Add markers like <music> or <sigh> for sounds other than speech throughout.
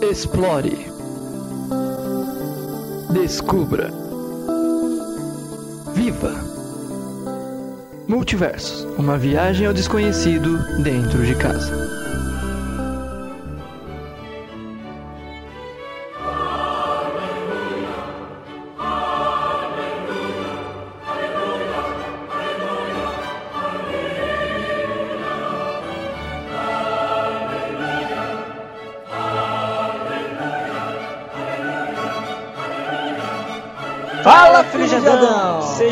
Explore. Descubra. Viva. Multiversos uma viagem ao desconhecido dentro de casa.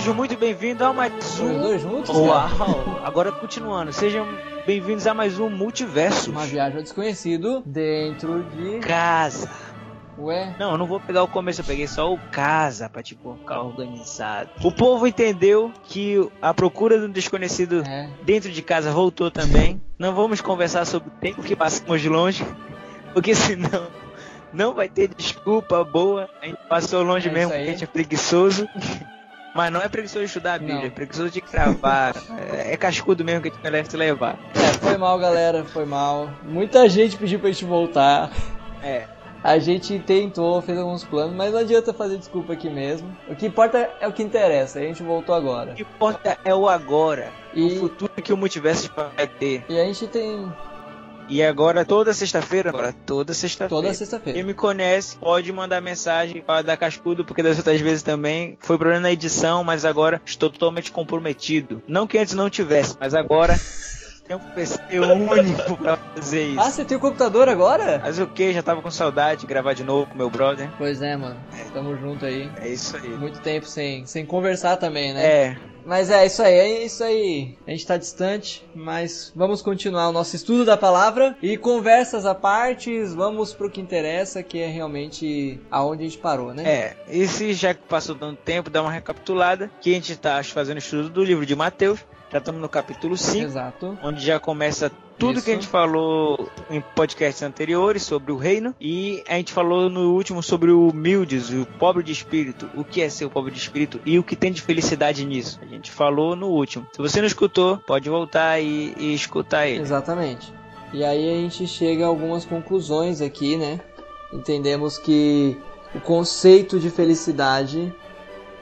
Sejam muito bem-vindos a mais um. dois juntos? Uau! Agora continuando, sejam bem-vindos a mais um Multiverso. Uma viagem ao desconhecido dentro de. Casa. Ué? Não, eu não vou pegar o começo, eu peguei só o casa pra tipo ficar organizado. O povo entendeu que a procura do desconhecido É. dentro de casa voltou também. Não vamos conversar sobre o tempo que passamos longe, porque senão não vai ter desculpa boa. A gente passou longe É mesmo a gente é preguiçoso. Mas não é preguiçoso de estudar a Bíblia, Não. é preguiçoso de cravar. é, é cascudo mesmo que a gente merece se levar. É, foi mal, galera, foi mal. Muita gente pediu pra gente voltar. É. A gente tentou, fez alguns planos, mas não adianta fazer desculpa aqui mesmo. O que importa é o que interessa, a gente voltou agora. O que importa é o agora. E- O futuro que o multiverso vai ter. E a gente tem E agora, toda sexta-feira, agora toda sexta-feira. toda Quem sexta-feira. me conhece pode mandar mensagem para dar cascudo, porque das outras vezes também foi problema na edição, mas agora estou totalmente comprometido. Não que antes não tivesse, mas agora <laughs> tenho um PC único para fazer isso. Ah, você tem o computador agora? Mas o que? Já tava com saudade de gravar de novo com meu brother. Pois é, mano. Tamo junto aí. É isso aí. Muito tempo sem, sem conversar também, né? É, Mas é isso aí, é isso aí. A gente tá distante, mas vamos continuar o nosso estudo da palavra e conversas à partes, vamos pro que interessa, que é realmente aonde a gente parou, né? é. E se já que passou tanto tempo, dá uma recapitulada, que a gente tá fazendo estudo do livro de Mateus, já estamos no capítulo 5, Exato. onde já começa tudo Isso. que a gente falou em podcasts anteriores sobre o reino e a gente falou no último sobre o humildes, o pobre de espírito, o que é ser o pobre de espírito e o que tem de felicidade nisso. A gente falou no último. Se você não escutou, pode voltar e, e escutar ele. Exatamente. E aí a gente chega a algumas conclusões aqui, né? Entendemos que o conceito de felicidade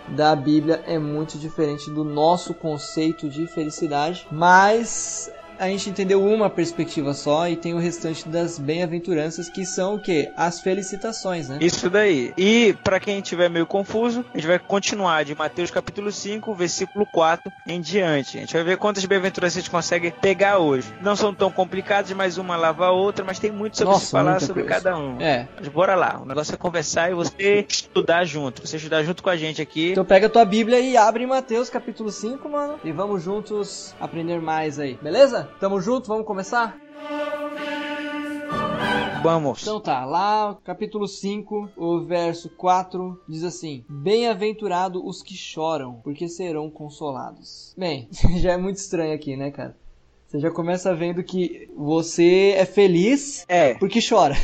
da Bíblia é muito diferente do nosso conceito de felicidade, mas a gente entendeu uma perspectiva só e tem o restante das bem-aventuranças que são o que? As felicitações, né? Isso daí. E para quem estiver meio confuso, a gente vai continuar de Mateus capítulo 5, versículo 4 em diante. A gente vai ver quantas bem-aventuranças a gente consegue pegar hoje. Não são tão complicadas, mas uma lava a outra, mas tem muito sobre Nossa, se falar sobre coisa. cada um. É. Mas bora lá, o negócio é conversar e você <laughs> estudar junto. Você estudar junto com a gente aqui. Então pega a tua Bíblia e abre Mateus capítulo 5, mano, e vamos juntos aprender mais aí, beleza? Tamo junto, vamos começar? Vamos. Então tá, lá capítulo 5, o verso 4 diz assim: Bem-aventurado os que choram, porque serão consolados. Bem, <laughs> já é muito estranho aqui, né, cara? Você já começa vendo que você é feliz É, porque chora.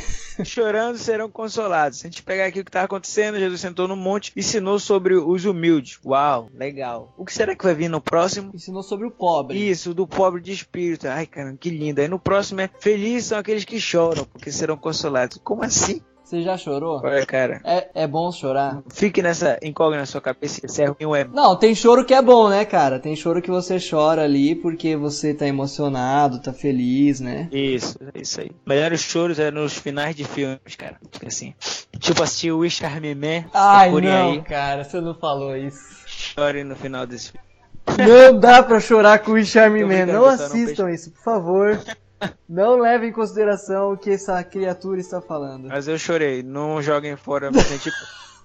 chorando serão consolados. Se a gente pegar aqui o que está acontecendo, Jesus sentou no monte, ensinou sobre os humildes. Uau, legal. O que será que vai vir no próximo? Ensinou sobre o pobre. Isso, do pobre de espírito. Ai, cara, que lindo. Aí no próximo é felizes são aqueles que choram, porque serão consolados. Como assim? Você já chorou? Olha, cara. É, é bom chorar? Fique nessa incógnita na sua cabeça se é ruim ou é. Não, tem choro que é bom, né, cara? Tem choro que você chora ali porque você tá emocionado, tá feliz, né? Isso, é isso aí. Melhores choros é nos finais de filmes, cara. Assim. Tipo assistir o Wish Army Man. Ai, não, aí. cara, você não falou isso. Chore no final desse filme. Não dá pra chorar com o Charme Man. Não pessoal, não assistam isso, por favor. Não leve em consideração o que essa criatura está falando. Mas eu chorei. Não joguem fora. Mas, tipo,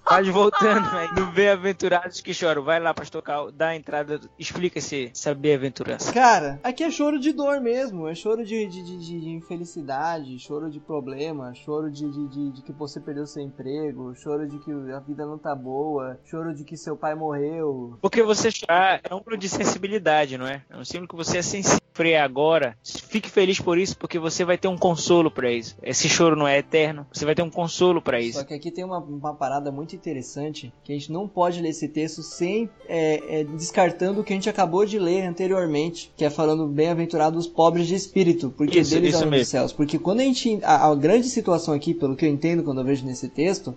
Mas voltando aí, <laughs> no Bem-aventurados que choram. Vai lá, pastor Cal, dá a entrada, explica esse, essa bem-aventurança. Cara, aqui é choro de dor mesmo, é choro de, de, de, de infelicidade, choro de problema, choro de, de, de, de que você perdeu seu emprego, choro de que a vida não tá boa, choro de que seu pai morreu. Porque você chorar é um símbolo de sensibilidade, não é? É um símbolo que você é sensível agora. Fique feliz por isso, porque você vai ter um consolo pra isso. Esse choro não é eterno, você vai ter um consolo pra isso. Só que aqui tem uma, uma parada muito muito interessante que a gente não pode ler esse texto sem é, é, descartando o que a gente acabou de ler anteriormente, que é falando bem-aventurados os pobres de espírito, porque Isso, deles isso são mesmo. dos céus. Porque quando a gente. A, a grande situação aqui, pelo que eu entendo quando eu vejo nesse texto,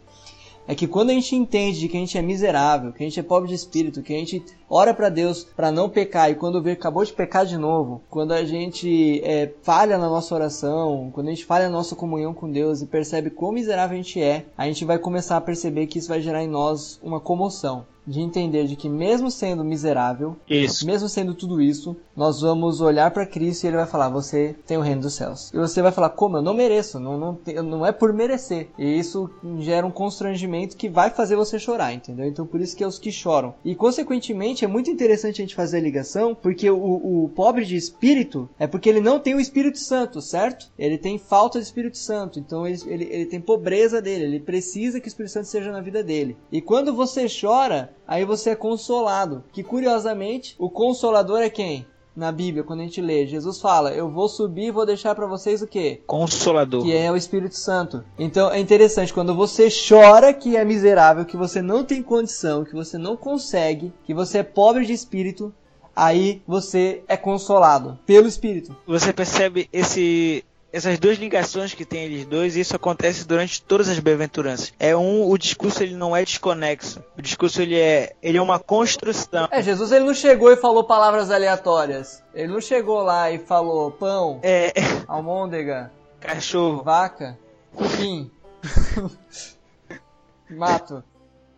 é que quando a gente entende de que a gente é miserável, que a gente é pobre de espírito, que a gente ora para Deus para não pecar e quando vê acabou de pecar de novo, quando a gente é, falha na nossa oração, quando a gente falha na nossa comunhão com Deus e percebe quão miserável a gente é, a gente vai começar a perceber que isso vai gerar em nós uma comoção. De entender de que mesmo sendo miserável, Isso. mesmo sendo tudo isso, nós vamos olhar para Cristo e ele vai falar: Você tem o reino dos céus. E você vai falar: Como? Eu não mereço, não, não, não é por merecer. E isso gera um constrangimento que vai fazer você chorar, entendeu? Então por isso que é os que choram. E consequentemente é muito interessante a gente fazer a ligação, porque o, o pobre de espírito é porque ele não tem o Espírito Santo, certo? Ele tem falta de Espírito Santo, então ele, ele, ele tem pobreza dele, ele precisa que o Espírito Santo seja na vida dele. E quando você chora, aí você é consolado. Que curiosamente, o consolador é quem? Na Bíblia, quando a gente lê, Jesus fala: Eu vou subir e vou deixar para vocês o quê? Consolador. que é o Espírito Santo. Então é interessante quando você chora que é miserável, que você não tem condição, que você não consegue, que você é pobre de espírito, aí você é consolado pelo Espírito. Você percebe esse essas duas ligações que tem eles dois, isso acontece durante todas as bem-aventuranças. É um, o discurso ele não é desconexo. O discurso ele é, ele é uma construção. É, Jesus ele não chegou e falou palavras aleatórias. Ele não chegou lá e falou pão, É, almôndega, cachorro. vaca, cupim, <laughs> mato.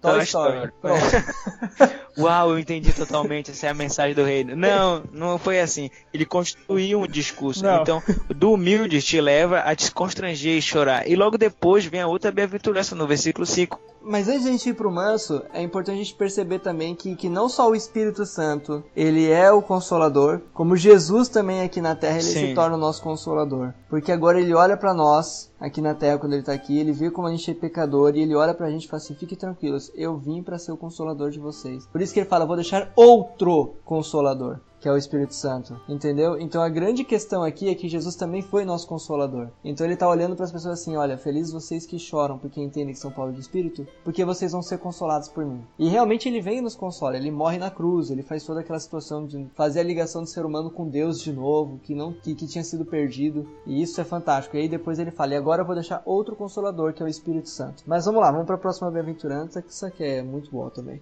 Toy Toy Story. Story. Pronto. <laughs> Uau, eu entendi totalmente. Essa é a mensagem do reino. Não, não foi assim. Ele construiu um discurso. Não. Então, do humilde te leva a te constranger e chorar. E logo depois vem a outra bem-aventurança no versículo 5. Mas antes de a gente ir pro manso, é importante a gente perceber também que, que não só o Espírito Santo, ele é o consolador, como Jesus também aqui na Terra, ele Sim. se torna o nosso consolador. Porque agora ele olha pra nós, aqui na Terra, quando ele tá aqui, ele vê como a gente é pecador, e ele olha pra gente e fala assim, fiquem tranquilos, eu vim pra ser o consolador de vocês. Por isso que ele fala, vou deixar outro consolador. Que é o Espírito Santo, entendeu? Então a grande questão aqui é que Jesus também foi nosso consolador. Então ele tá olhando para as pessoas assim: olha, felizes vocês que choram porque entendem que são pobres de espírito, porque vocês vão ser consolados por mim. E realmente ele vem e nos consola, ele morre na cruz, ele faz toda aquela situação de fazer a ligação do ser humano com Deus de novo, que não que, que tinha sido perdido, e isso é fantástico. E aí depois ele fala: e agora eu vou deixar outro consolador, que é o Espírito Santo. Mas vamos lá, vamos para a próxima bem-aventurança, que isso aqui é muito boa também.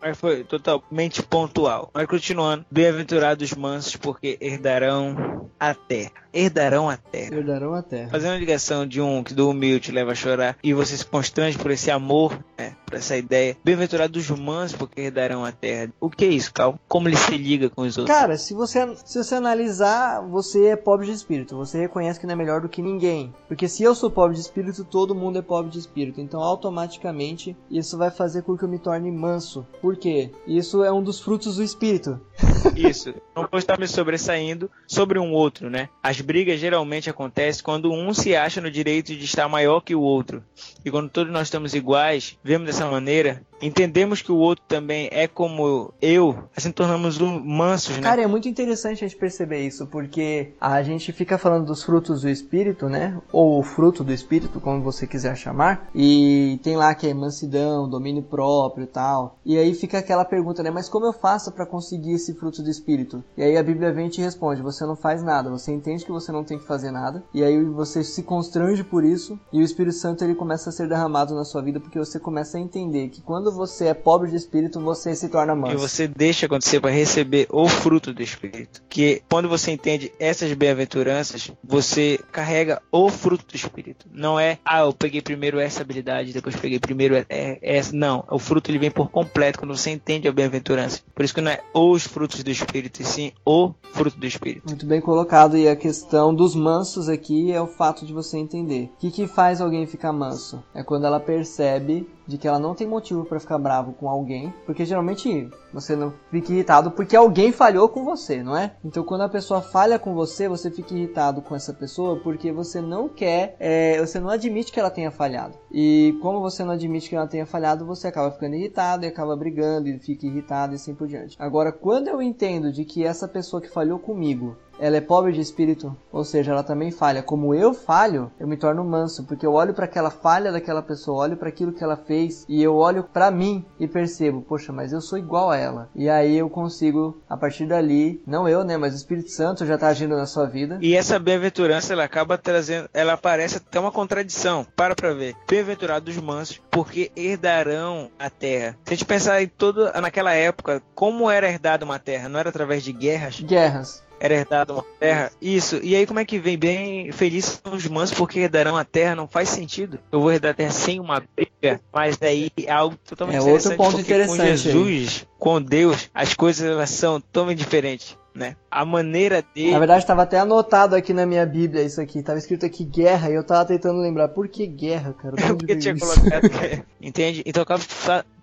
Mas foi totalmente pontual. Mas continuando. Bem-aventurados mansos, porque herdarão a terra. Herdarão a terra. Herdarão a terra. Fazendo a ligação de um que do humilde leva a chorar e você se constrange por esse amor, né, por essa ideia. Bem-aventurados mansos, porque herdarão a terra. O que é isso, Cal? Como ele se liga com os outros? Cara, se você, se você analisar, você é pobre de espírito. Você reconhece que não é melhor do que ninguém. Porque se eu sou pobre de espírito, todo mundo é pobre de espírito. Então, automaticamente, isso vai fazer com que eu me torne manso. Por quê? Isso é um dos frutos do espírito. <laughs> Isso. Não vou estar me sobressaindo sobre um outro, né? As brigas geralmente acontecem quando um se acha no direito de estar maior que o outro. E quando todos nós estamos iguais, vemos dessa maneira, entendemos que o outro também é como eu, assim tornamos um mansos, né? Cara, é muito interessante a gente perceber isso, porque a gente fica falando dos frutos do espírito, né? Ou o fruto do espírito, como você quiser chamar. E tem lá que é mansidão, domínio próprio e tal. E aí fica aquela pergunta, né? Mas como eu faço para conseguir esse fruto do espírito? E aí a Bíblia vem e te responde: você não faz nada, você entende que você não tem que fazer nada. E aí você se constrange por isso, e o Espírito Santo ele começa a ser derramado na sua vida, porque você começa a entender que quando você é pobre de espírito, você se torna manso. E você deixa acontecer para receber o fruto do Espírito. Que quando você entende essas bem-aventuranças, você carrega o fruto do Espírito. Não é, ah, eu peguei primeiro essa habilidade, depois peguei primeiro é- é- essa. Não, o fruto ele vem por completo quando você entende a bem-aventurança. Por isso que não é os frutos do Espírito, e sim o fruto do Espírito. Muito bem colocado. E a questão dos mansos aqui é o fato de você entender. O que, que faz alguém ficar manso? É quando ela percebe de que ela não tem motivo para ficar bravo com alguém, porque geralmente você não fica irritado porque alguém falhou com você, não é? Então quando a pessoa falha com você, você fica irritado com essa pessoa porque você não quer, é, você não admite que ela tenha falhado. E como você não admite que ela tenha falhado, você acaba ficando irritado e acaba brigando e fica irritado e assim por diante. Agora, quando eu entendo de que essa pessoa que falhou comigo ela é pobre de espírito, ou seja, ela também falha. Como eu falho, eu me torno manso, porque eu olho para aquela falha daquela pessoa, olho para aquilo que ela fez e eu olho para mim e percebo, poxa, mas eu sou igual a ela. E aí eu consigo, a partir dali, não eu, né, mas o Espírito Santo já está agindo na sua vida. E essa bem-aventurança, ela acaba trazendo, ela parece até uma contradição. Para para ver. Bem-aventurados os mansos, porque herdarão a terra. Se a gente pensar em toda naquela época, como era herdada uma terra? Não era através de guerras? Guerras era herdado uma terra. Isso. E aí como é que vem bem felizes são os mansos porque herdarão a terra? Não faz sentido. Eu vou herdar a terra sem uma briga, mas daí é algo totalmente é outro ponto interessante. Com Jesus, aí. com Deus, as coisas são totalmente diferentes. Né? A maneira dele. Na verdade, estava até anotado aqui na minha Bíblia isso aqui. Tava escrito aqui guerra e eu tava tentando lembrar. Por que guerra, cara? <laughs> porque tinha isso? colocado. <laughs> Entende? Então acaba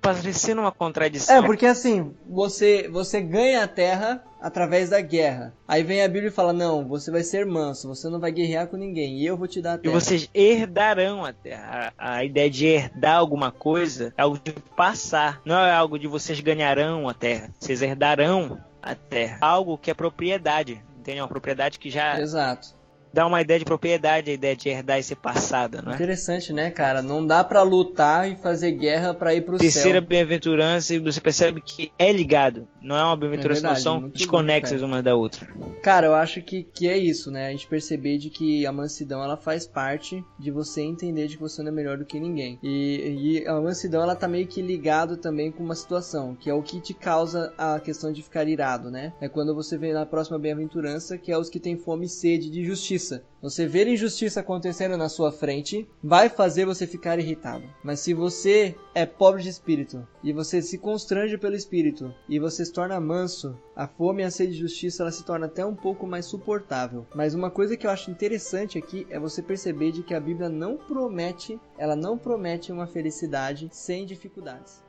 parecendo uma contradição. É, porque assim, você, você ganha a terra através da guerra. Aí vem a Bíblia e fala: Não, você vai ser manso, você não vai guerrear com ninguém, e eu vou te dar a terra. E vocês herdarão a terra. A, a ideia de herdar alguma coisa é algo de passar, não é algo de vocês ganharão a terra. Vocês herdarão a terra. Algo que é propriedade. Entende? Uma propriedade que já. Exato dá uma ideia de propriedade, a ideia de herdar e ser passada, não é? Interessante, né, cara? Não dá para lutar e fazer guerra para ir pro Terceira céu. bem-aventurança, e você percebe que é ligado. Não é uma bem-aventurança, é não são desconexas uma da outra. Cara, eu acho que, que é isso, né? A gente perceber de que a mansidão, ela faz parte de você entender de que você não é melhor do que ninguém. E, e a mansidão, ela tá meio que ligado também com uma situação, que é o que te causa a questão de ficar irado, né? É quando você vem na próxima bem-aventurança, que é os que têm fome e sede de justiça injustiça. Você ver injustiça acontecendo na sua frente vai fazer você ficar irritado. Mas se você é pobre de espírito e você se constrange pelo espírito e você se torna manso, a fome e a sede de justiça ela se torna até um pouco mais suportável. Mas uma coisa que eu acho interessante aqui é você perceber de que a Bíblia não promete, ela não promete uma felicidade sem dificuldades.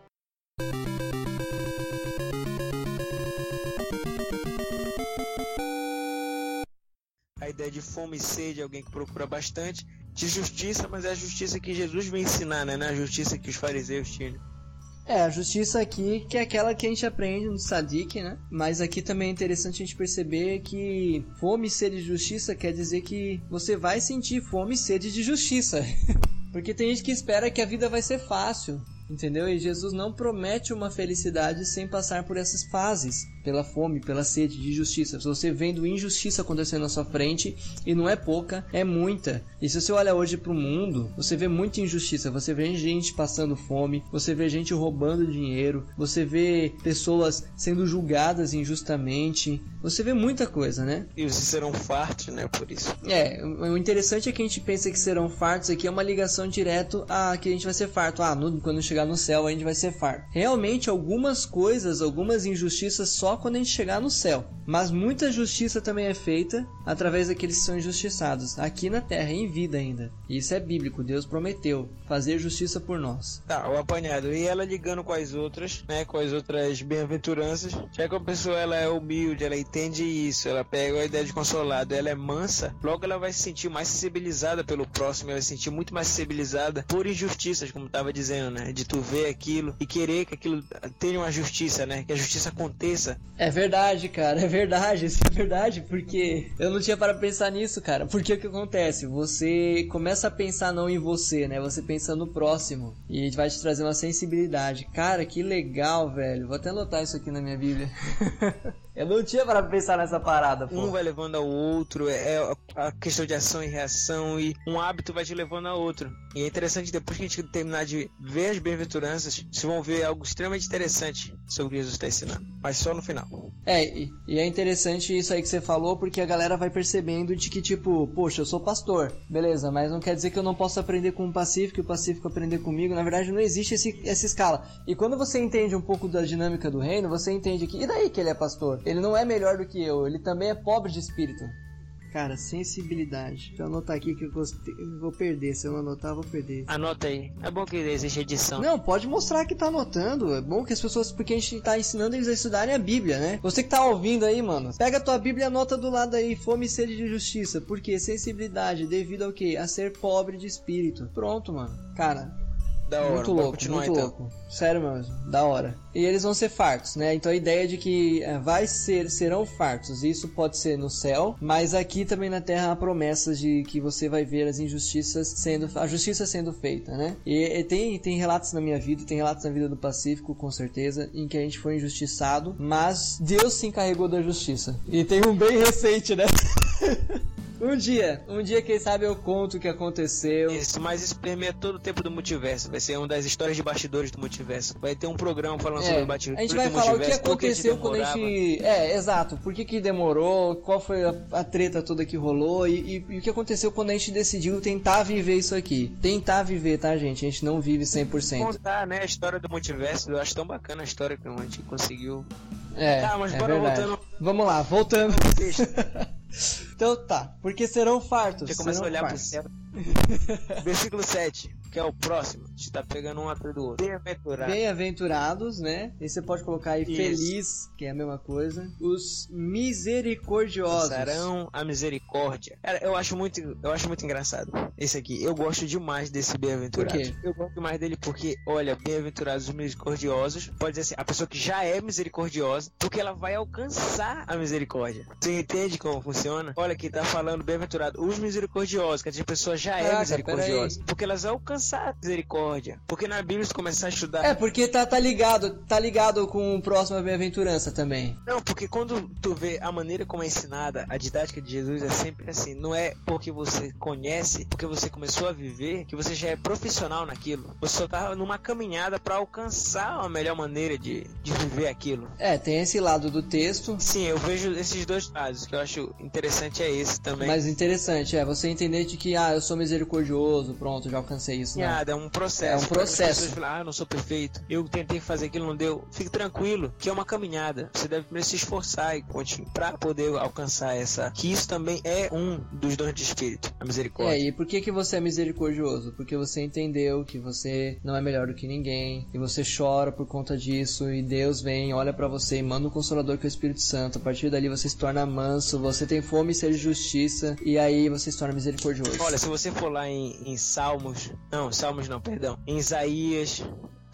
Ideia de fome e sede, alguém que procura bastante, de justiça, mas é a justiça que Jesus vem ensinar, né? Não é a justiça que os fariseus tinham. É, a justiça aqui, que é aquela que a gente aprende no Sadik, né? Mas aqui também é interessante a gente perceber que fome e sede de justiça quer dizer que você vai sentir fome e sede de justiça. <laughs> Porque tem gente que espera que a vida vai ser fácil, entendeu? E Jesus não promete uma felicidade sem passar por essas fases pela fome, pela sede de justiça. Se você vendo injustiça acontecendo na sua frente, e não é pouca, é muita. E se você olha hoje para o mundo, você vê muita injustiça. Você vê gente passando fome, você vê gente roubando dinheiro, você vê pessoas sendo julgadas injustamente. Você vê muita coisa, né? E vocês serão fartos, né? Por isso. É, o interessante é que a gente pensa que serão fartos aqui é uma ligação direto a que a gente vai ser farto. Ah, no, quando chegar no céu a gente vai ser farto. Realmente, algumas coisas, algumas injustiças só quando a gente chegar no céu. Mas muita justiça também é feita através daqueles que são injustiçados, aqui na terra, em vida ainda. E isso é bíblico, Deus prometeu fazer justiça por nós. Tá, o apanhado. E ela ligando com as outras, né, com as outras bem-aventuranças, já que a pessoa ela é humilde, ela entende isso, ela pega a ideia de consolado, ela é mansa, logo ela vai se sentir mais sensibilizada pelo próximo, ela vai se sentir muito mais sensibilizada por injustiças, como estava dizendo, né, de tu ver aquilo e querer que aquilo tenha uma justiça, né, que a justiça aconteça é verdade, cara, é verdade, isso é verdade, porque eu não tinha para pensar nisso, cara. Porque o que acontece? Você começa a pensar não em você, né? Você pensa no próximo e vai te trazer uma sensibilidade. Cara, que legal, velho. Vou até anotar isso aqui na minha Bíblia. <laughs> Eu não tinha para pensar nessa parada, pô. Um vai levando ao outro, é, é a questão de ação e reação, e um hábito vai te levando a outro. E é interessante, depois que a gente terminar de ver as bem-aventuranças, vocês vão ver algo extremamente interessante sobre o que Jesus está ensinando. Mas só no final. É, e, e, é interessante isso aí que você falou, porque a galera vai percebendo de que, tipo, poxa, eu sou pastor, beleza, mas não quer dizer que eu não posso aprender com o Pacífico e o Pacífico aprender comigo. Na verdade, não existe esse, essa escala. E quando você entende um pouco da dinâmica do reino, você entende que, e daí que ele é pastor? Ele não é melhor do que eu, ele também é pobre de espírito. Cara, sensibilidade. Deixa eu anotar aqui que eu, gostei, eu vou perder. Se eu não anotar, eu vou perder. Anota aí. É bom que existe edição. Não, pode mostrar que tá anotando. É bom que as pessoas. Porque a gente tá ensinando eles a estudarem a Bíblia, né? Você que tá ouvindo aí, mano. Pega a tua Bíblia e anota do lado aí. Fome e sede de justiça. Por quê? Sensibilidade. Devido ao quê? A ser pobre de espírito. Pronto, mano. Cara, Da hora, muito louco, muito então. louco. Sério mesmo, da hora. E eles vão ser fartos, né? Então a ideia de que é, vai ser, serão fartos, isso pode ser no céu, mas aqui também na terra há promessas de que você vai ver as injustiças sendo, a justiça sendo feita, né? E, e tem, tem relatos na minha vida, tem relatos na vida do Pacífico, com certeza, em que a gente foi injustiçado, mas Deus se encarregou da justiça. E tem um bem recente, né? <laughs> Um dia, um dia, quem sabe eu conto o que aconteceu. Isso, mas isso permeia todo o tempo do multiverso. Vai ser uma das histórias de bastidores do multiverso. Vai ter um programa falando sobre o É, bastidores a gente vai falar o que multiverso, aconteceu quando a gente. É, exato. Por que, que demorou? Qual foi a, a treta toda que rolou? E, e- e o que aconteceu quando a gente decidiu tentar viver isso aqui? Tentar viver, tá, gente? A gente não vive 100%. Contar, né, a história do multiverso. Eu acho tão bacana a história que a gente conseguiu. É, Tá, mas é bora verdade. voltando. Vamos lá, voltando. <laughs> Então tá, porque serão fartos. já começa a olhar pro fartos. céu. <laughs> Versículo 7, que é o próximo. A gente tá pegando um atrás do outro. Bem-aventurado. Bem-aventurados, né? E você pode colocar aí Isso. feliz, que é a mesma coisa. Os misericordiosos. Alcançarão a misericórdia. Cara, eu acho muito, eu acho muito engraçado esse aqui. Eu gosto demais desse bem-aventurado. Por quê? Eu gosto mais dele porque, olha, bem-aventurados os misericordiosos, pode dizer assim, a pessoa que já é misericordiosa, porque ela vai alcançar a misericórdia. Você entende como funciona? Olha aqui, tá falando bem-aventurado os misericordiosos, que a pessoa já é Caraca, misericordiosa, porque elas vão alcançar a misericórdia. Porque na Bíblia, se começar a estudar É, porque tá, tá ligado, tá ligado com o próximo bem-aventurança também. Não, porque quando tu vê a maneira como é ensinada, a didática de Jesus é sempre assim. Não é porque você conhece, porque você começou a viver, que você já é profissional naquilo. Você só tá numa caminhada para alcançar a melhor maneira de, de viver aquilo. É, tem esse lado do texto, Sim, eu vejo esses dois lados. que eu acho interessante é esse também. mas interessante é você entender de que, ah, eu sou misericordioso, pronto, já alcancei isso. Não. Nada, é um processo. É um processo. falam, ah, eu não sou perfeito. Eu tentei fazer aquilo, não deu. Fique tranquilo, que é uma caminhada. Você deve primeiro se esforçar e continuar para poder alcançar essa. Que isso também é um dos dons de espírito, a É, misericórdia. e por que que você é misericordioso? Porque você entendeu que você não é melhor do que ninguém, e você chora por conta disso, e Deus vem, olha pra você e manda um consolador que é o Espírito Santo. A partir dali você se torna manso, você tem fome e sede justiça, e aí você se torna misericordioso. Olha, se você for lá em, em Salmos, não, Salmos não, perdão, em Isaías,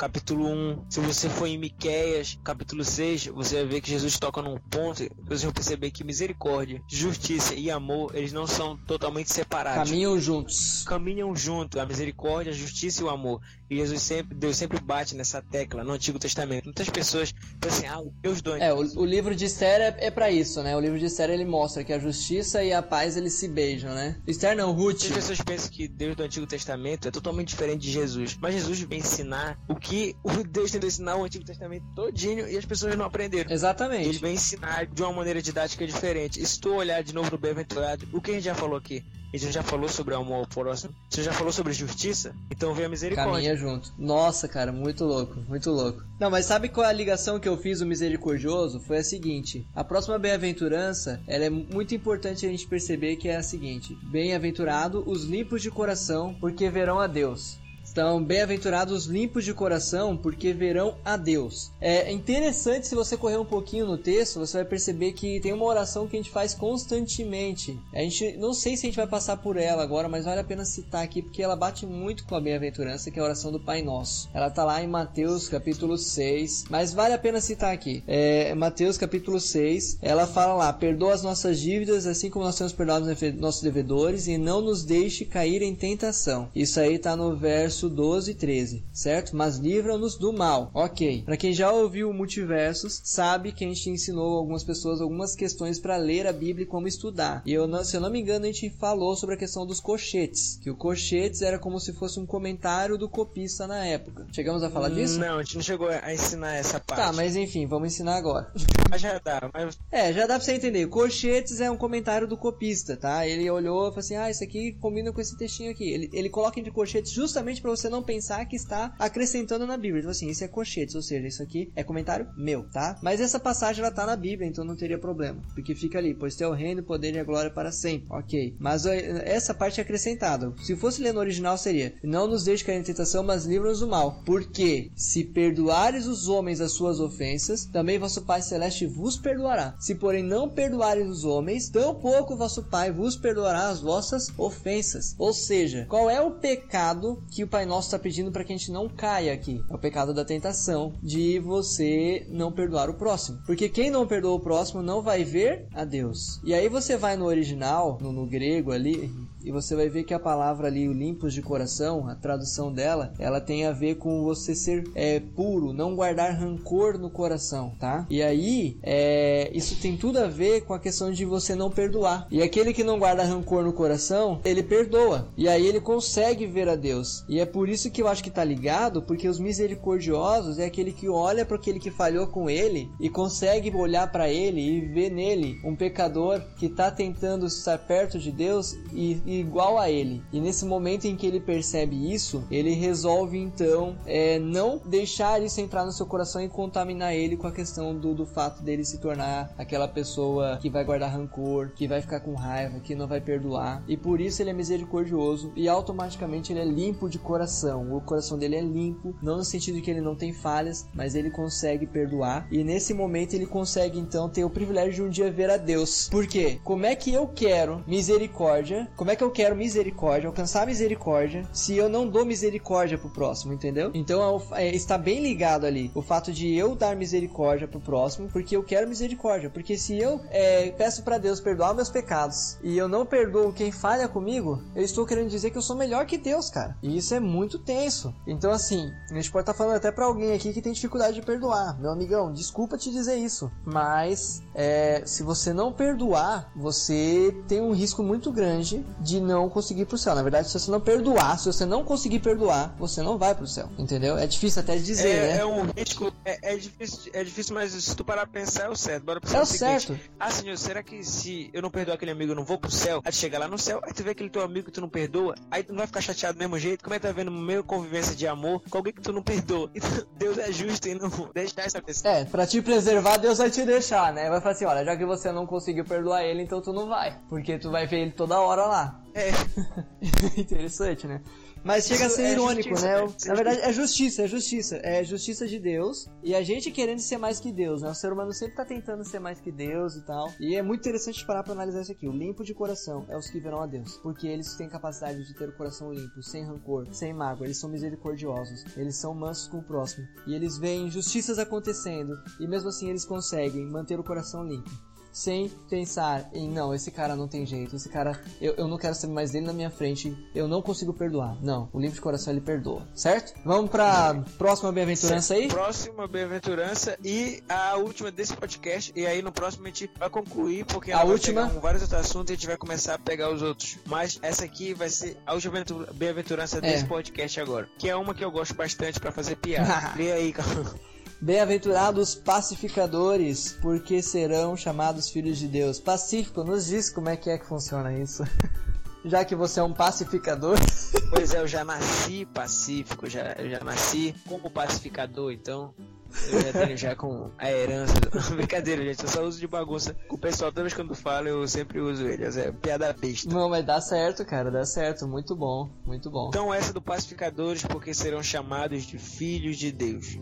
capítulo 1, se você for em Miqueias, capítulo 6, você vai ver que Jesus toca num ponto, você vai perceber que misericórdia, justiça e amor, eles não são totalmente separados. Caminham juntos. caminham junto, a misericórdia, a justiça e o amor. E Jesus sempre, Deus sempre bate nessa tecla no Antigo Testamento. Muitas pessoas pensam assim, ah, Deus do É, o, o livro de Esther é, é para isso, né? O livro de Esther ele mostra que a justiça e a paz eles se beijam, né? Esther não, Ruth. Muitas pessoas pensam que Deus do Antigo Testamento é totalmente diferente de Jesus. Mas Jesus vem ensinar o que o Deus tentou ensinar o Antigo Testamento todinho e as pessoas não aprenderam. Exatamente. Ele vem ensinar de uma maneira didática diferente. E se tu olhar de novo no Bem-aventurado, o que a gente já falou aqui? A gente já falou sobre amor ao próximo. Você já falou sobre justiça? Então vem a misericórdia. Caminha junto. Nossa, cara, muito louco, muito louco. Não, mas sabe qual é a ligação que eu fiz o misericordioso? Foi a seguinte: a próxima bem-aventurança, ela é muito importante a gente perceber que é a seguinte: bem-aventurado os limpos de coração, porque verão a Deus. Então, bem-aventurados os limpos de coração, porque verão a Deus. É interessante se você correr um pouquinho no texto, você vai perceber que tem uma oração que a gente faz constantemente. A gente não sei se a gente vai passar por ela agora, mas vale a pena citar aqui porque ela bate muito com a bem-aventurança, que é a oração do Pai Nosso. Ela tá lá em Mateus capítulo 6, mas vale a pena citar aqui. É, Mateus capítulo 6, ela fala lá: "Perdoa as nossas dívidas, assim como nós temos perdoado os nossos devedores, e não nos deixe cair em tentação." Isso aí tá no verso 12 e 13, certo? Mas livra-nos do mal. OK. Para quem já ouviu multiversos, sabe que a gente ensinou algumas pessoas algumas questões para ler a Bíblia e como estudar. E eu não, se eu não me engano, a gente falou sobre a questão dos cochetes, que o cochetes era como se fosse um comentário do copista na época. Chegamos a falar disso? Não, a gente não chegou a ensinar essa parte. Tá, mas enfim, vamos ensinar agora. Mas já dá, mas É, já dá pra você entender. Colchetes é um comentário do copista, tá? Ele olhou e falou assim: ah, isso aqui combina com esse textinho aqui. Ele, ele coloca entre colchetes justamente pra você não pensar que está acrescentando na Bíblia. Falou assim: isso é colchetes, ou seja, isso aqui é comentário meu, tá? Mas essa passagem ela tá na Bíblia, então não teria problema. Porque fica ali: pois teu reino, o poder e a glória para sempre. Ok. Mas eh, essa parte é acrescentada. Se fosse ler no original, seria: não nos deixe cair em tentação, mas livra-nos do mal. Porque se perdoares os homens as suas ofensas, também vosso Pai Celeste vos perdoará. Se, porém, não perdoares os homens, tampouco vosso Pai vos perdoará as vossas ofensas. Ou seja, qual é o pecado que o Pai Pai Nosso está pedindo para que a gente não caia aqui. É o pecado da tentação de você não perdoar o próximo. Porque quem não perdoa o próximo não vai ver a Deus. E aí você vai no original, no, no grego ali, e você vai ver que a palavra ali, limpos de coração, a tradução dela, ela tem a ver com você ser é, puro, não guardar rancor no coração, tá? E aí, é, isso tem tudo a ver com a questão de você não perdoar. E aquele que não guarda rancor no coração, ele perdoa. E aí ele consegue ver a Deus. E é por isso que eu acho que tá ligado, porque os misericordiosos é aquele que olha para aquele que falhou com ele e consegue olhar para ele e ver nele um pecador que tá tentando estar perto de Deus e, e igual a ele. E nesse momento em que ele percebe isso, ele resolve então é, não deixar isso entrar no seu coração e contaminar ele com a questão do, do fato dele se tornar aquela pessoa que vai guardar rancor, que vai ficar com raiva, que não vai perdoar. E por isso ele é misericordioso e automaticamente ele é limpo de coração. O coração dele é limpo, não no sentido de que ele não tem falhas, mas ele consegue perdoar. E nesse momento ele consegue então ter o privilégio de um dia ver a Deus. Por quê? Como é que eu quero misericórdia? Como é que eu quero misericórdia, alcançar misericórdia, se eu não dou misericórdia pro próximo, entendeu? Então é, está bem ligado ali o fato de eu dar misericórdia pro próximo, porque eu quero misericórdia. Porque se eu é, peço para Deus perdoar meus pecados e eu não perdoo quem falha comigo, eu estou querendo dizer que eu sou melhor que Deus, cara. E isso é muito tenso. Então, assim, a gente pode estar tá falando até para alguém aqui que tem dificuldade de perdoar. Meu amigão, desculpa te dizer isso. Mas, é, se você não perdoar, você tem um risco muito grande de não conseguir ir pro céu. Na verdade, se você não perdoar, se você não conseguir perdoar, você não vai pro céu. Entendeu? É difícil até de dizer, é, né? É um risco, é, é, difícil, é difícil, mas se tu parar pra pensar, é o certo. Bora pensar é o, seguinte, certo. Ah, senhor, será que se eu não perdoar aquele amigo, eu não vou pro céu? Aí tu chega lá no céu, aí tu vê aquele teu amigo que tu não perdoa, aí tu não vai ficar chateado do mesmo jeito. Como é que tá vendo meio convivência de amor com alguém que tu não perdoa? <laughs> Então, Deus é justo e não deixar essa pessoa. É, pra te preservar, Deus vai te deixar, né? Vai falar assim, olha, já que você não conseguiu perdoar ele, então tu não vai. Porque tu vai ver ele toda hora lá. É. <laughs> Interessante, né? Mas chega Isso a ser é irônico, justiça, né? né? Na verdade, é justiça, é justiça. É justiça de Deus. E a gente querendo ser mais que Deus, né? O ser humano sempre tá tentando ser mais que Deus e tal. E é muito interessante parar pra analisar isso aqui. O limpo de coração é os que verão a Deus. Porque eles têm capacidade de ter o coração limpo, sem rancor, sem mágoa. Eles são misericordiosos. Eles são mansos com o próximo. E eles veem injustiças acontecendo. E mesmo assim eles conseguem manter o coração limpo sem pensar em não, esse cara não tem jeito, esse cara eu, eu não quero saber mais dele na minha frente, eu não consigo perdoar. Não, o limpo de coração ele perdoa, certo? Vamos pra próxima bem-aventurança aí? Próxima bem-aventurança e a última desse podcast. E aí no próximo a gente vai concluir, porque a última com vários outros assuntos e a gente vai começar a pegar os outros. Mas essa aqui vai ser a última bem-aventurança desse é. podcast agora, que é uma que eu gosto bastante para fazer piada. <laughs> Lê aí, calma. Bem-aventurados pacificadores, porque serão chamados filhos de Deus. Pacífico, nos diz como é que é que funciona isso. <laughs> já que você é um pacificador. <laughs> Pois é, eu já nasci pacífico, já, eu já nasci como pacificador, então eu já tenho já com a herança. <laughs> Brincadeira, gente, eu só uso de bagunça. O pessoal, toda vez quando falo, eu sempre uso ele. É piada besta. Não, mas dá certo, cara, dá certo. Muito bom, muito bom. Então, essa do pacificadores, porque serão chamados de filhos de Deus.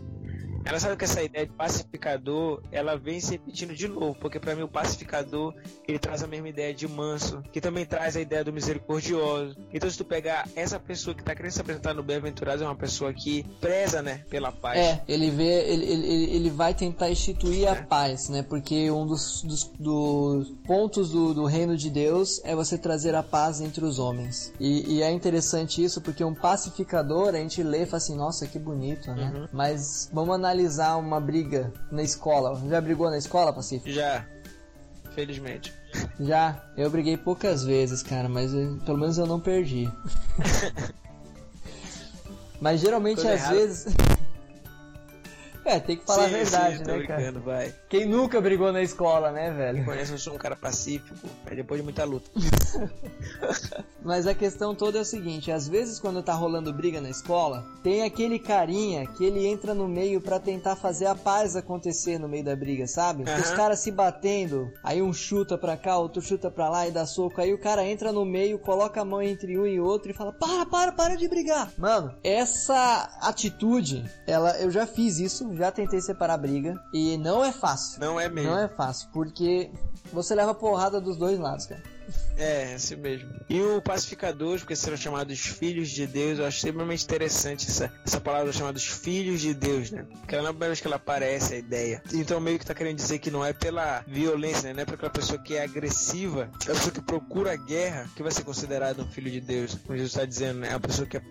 Ela sabe que essa ideia de pacificador, ela vem se repetindo de novo, porque para mim o pacificador, ele traz a mesma ideia de manso, que também traz a ideia do misericordioso. Então se tu pegar essa pessoa que tá querendo se apresentar no bem-aventurado, é uma pessoa que preza, né, pela paz. É, ele vê, ele, ele, ele vai tentar instituir é. a paz, né, porque um dos, dos, dos pontos do, do, reino de Deus é você trazer a paz entre os homens. E, e, é interessante isso, porque um pacificador, a gente lê e fala assim, nossa, que bonito, né? Uhum. Mas vamos analisar analisar uma briga na escola. Já brigou na escola, Pacífico? Já. Felizmente. Já. Eu briguei poucas vezes, cara, mas eu, pelo menos eu não perdi. <laughs> mas geralmente às vezes. É, tem que falar sim, a verdade, sim, né, cara? Vai. Quem nunca brigou na escola, né, velho? Conheço, eu sou um cara pacífico, depois de muita luta. <laughs> mas a questão toda é o seguinte, às vezes quando tá rolando briga na escola, tem aquele carinha que ele entra no meio para tentar fazer a paz acontecer no meio da briga, sabe? Uhum. Os caras se batendo, aí um chuta pra cá, outro chuta pra lá e dá soco, aí o cara entra no meio, coloca a mão entre um e outro e fala, para, para, para de brigar. Mano, essa atitude, ela, eu já fiz isso, já tentei separar a briga e não é fácil. Não é mesmo. Não é fácil, porque você leva porrada dos dois lados, cara. É, esse mesmo. E o pacificadores, porque serão chamados filhos de Deus, eu acho extremamente interessante essa, essa palavra chamada filhos de Deus, né? Porque não é a primeira vez que ela aparece a ideia. Então meio que tá querendo dizer que não é pela violência, né? Não é pra aquela pessoa que é agressiva, é a pessoa que procura a guerra que vai ser considerado um filho de Deus. Como Jesus está dizendo, né? É uma pessoa que é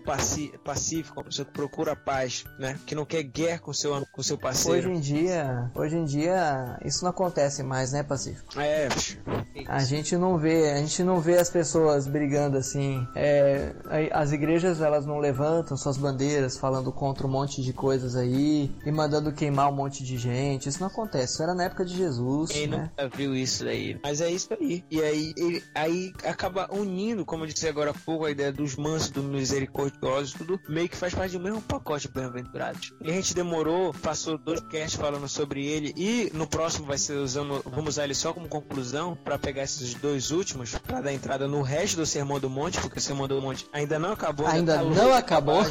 pacífica, uma pessoa que procura a paz, né? Que não quer guerra com seu com seu parceiro. Hoje em dia, hoje em dia isso não acontece mais, né, Pacífico? É. A gente não vê, a gente não vê as pessoas brigando assim. É, as igrejas elas não levantam suas bandeiras falando contra um monte de coisas aí e mandando queimar um monte de gente. Isso não acontece. Isso era na época de Jesus. Quem né? nunca viu isso daí? Mas é isso aí. E aí, ele, aí acaba unindo, como eu disse agora há pouco, a ideia dos mansos, do misericordiosos, tudo meio que faz parte do mesmo pacote bem-aventurados. E a gente demorou, passou dois casts falando sobre ele e no próximo vai ser usando, vamos usar ele só como conclusão para pegar esses dois últimos para dar entrada no resto do Sermão do Monte, porque o Sermão do Monte ainda não acabou. Ainda tá não acabou.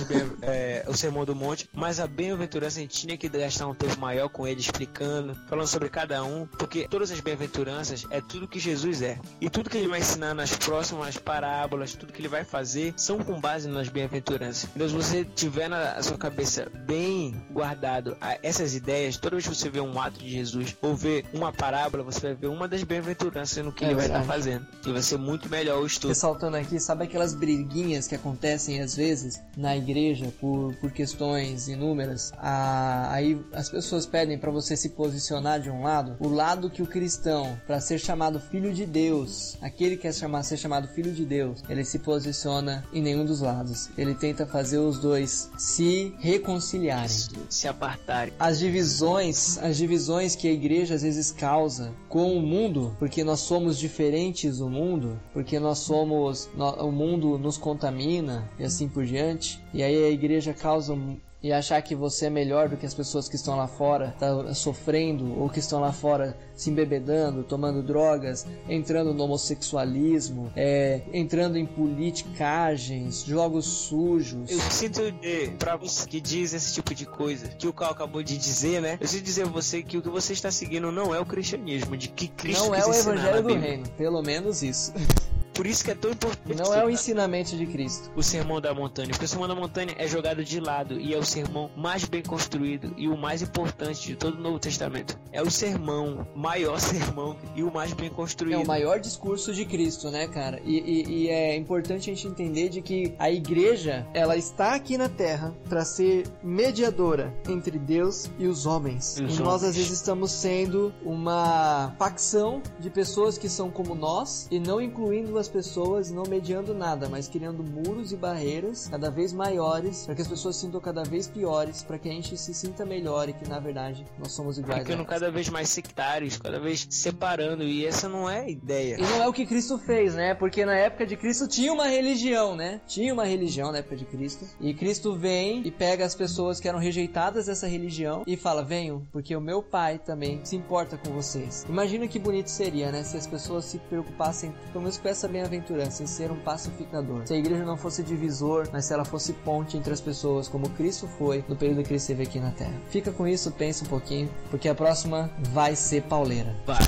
É, o Sermão do Monte, mas a bem-aventurança a gente tinha que gastar um tempo maior com ele explicando, falando sobre cada um, porque todas as bem-aventuranças é tudo que Jesus é. E tudo que ele vai ensinar nas próximas parábolas, tudo que ele vai fazer, são com base nas bem-aventuranças. Então, se você tiver na sua cabeça bem guardado essas ideias, toda vez que você vê um ato de Jesus ou ver uma parábola, você vai ver uma das bem-aventuranças no que é ele verdade. vai estar fazendo. E vai ser muito melhor o estudo. Ressaltando aqui, sabe aquelas briguinhas que acontecem às vezes na igreja por, por questões inúmeras? Ah, aí as pessoas pedem para você se posicionar de um lado, o lado que o cristão, para ser chamado filho de Deus, aquele que quer chamar, ser chamado filho de Deus, ele se posiciona em nenhum dos lados. Ele tenta fazer os dois se reconciliarem, se apartarem. As divisões, as divisões que a igreja às vezes causa com o mundo, porque nós somos diferentes do mundo, porque nós somos, o mundo nos contamina e assim por diante. E aí a igreja causa e achar que você é melhor do que as pessoas que estão lá fora, tá sofrendo ou que estão lá fora se embebedando, tomando drogas, entrando no homossexualismo, é, entrando em politicagens, jogos sujos. Eu sinto de, pra você que diz esse tipo de coisa, que o Cal acabou de dizer, né? Eu sinto dizer a você que o que você está seguindo não é o cristianismo, de que Cristo Não é o evangelho do reino, pelo menos isso. <laughs> Por isso que é tão importante. Não é o ensinamento de Cristo. O sermão da montanha. Porque o sermão da montanha é jogado de lado e é o sermão mais bem construído e o mais importante de todo o Novo Testamento. É o sermão, maior <laughs> sermão e o mais bem construído. É o maior discurso de Cristo, né, cara? E, e, e é importante a gente entender de que a igreja, ela está aqui na Terra para ser mediadora entre Deus e os homens. E, os e nós, às vezes, estamos sendo uma facção de pessoas que são como nós e não incluindo as pessoas não mediando nada, mas criando muros e barreiras cada vez maiores para que as pessoas se sintam cada vez piores, para que a gente se sinta melhor e que na verdade nós somos iguais. Ficando cada vez mais sectários, cada vez separando, e essa não é a ideia. E não é o que Cristo fez, né? Porque na época de Cristo tinha uma religião, né? Tinha uma religião na época de Cristo. E Cristo vem e pega as pessoas que eram rejeitadas dessa religião e fala: venham, porque o meu pai também se importa com vocês. Imagina que bonito seria, né? Se as pessoas se preocupassem, pelo menos com essa bem-aventurança, em ser um pacificador. Se a igreja não fosse divisor, mas se ela fosse ponte entre as pessoas, como Cristo foi no período que ele esteve aqui na Terra. Fica com isso, pensa um pouquinho, porque a próxima vai ser pauleira. Vai.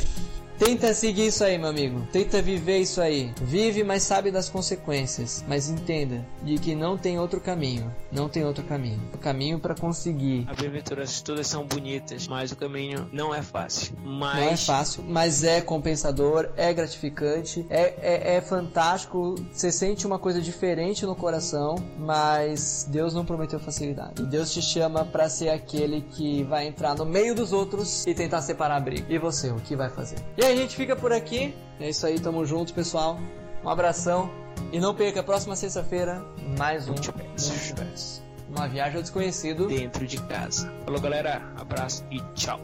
Tenta seguir isso aí, meu amigo. Tenta viver isso aí. Vive, mas sabe das consequências. Mas entenda de que não tem outro caminho. Não tem outro caminho. O caminho para conseguir. As aventuras todas são bonitas, mas o caminho não é fácil. Mas... Não é fácil, mas é compensador, é gratificante, é, é, é fantástico. Você sente uma coisa diferente no coração, mas Deus não prometeu facilidade. E Deus te chama para ser aquele que vai entrar no meio dos outros e tentar separar a briga. E você, o que vai fazer? E aí, a gente fica por aqui. É isso aí, tamo junto, pessoal. Um abração. E não perca, próxima sexta-feira, mais um Multiverso. Uma viagem ao desconhecido. Dentro de casa. Falou, galera. Abraço e tchau.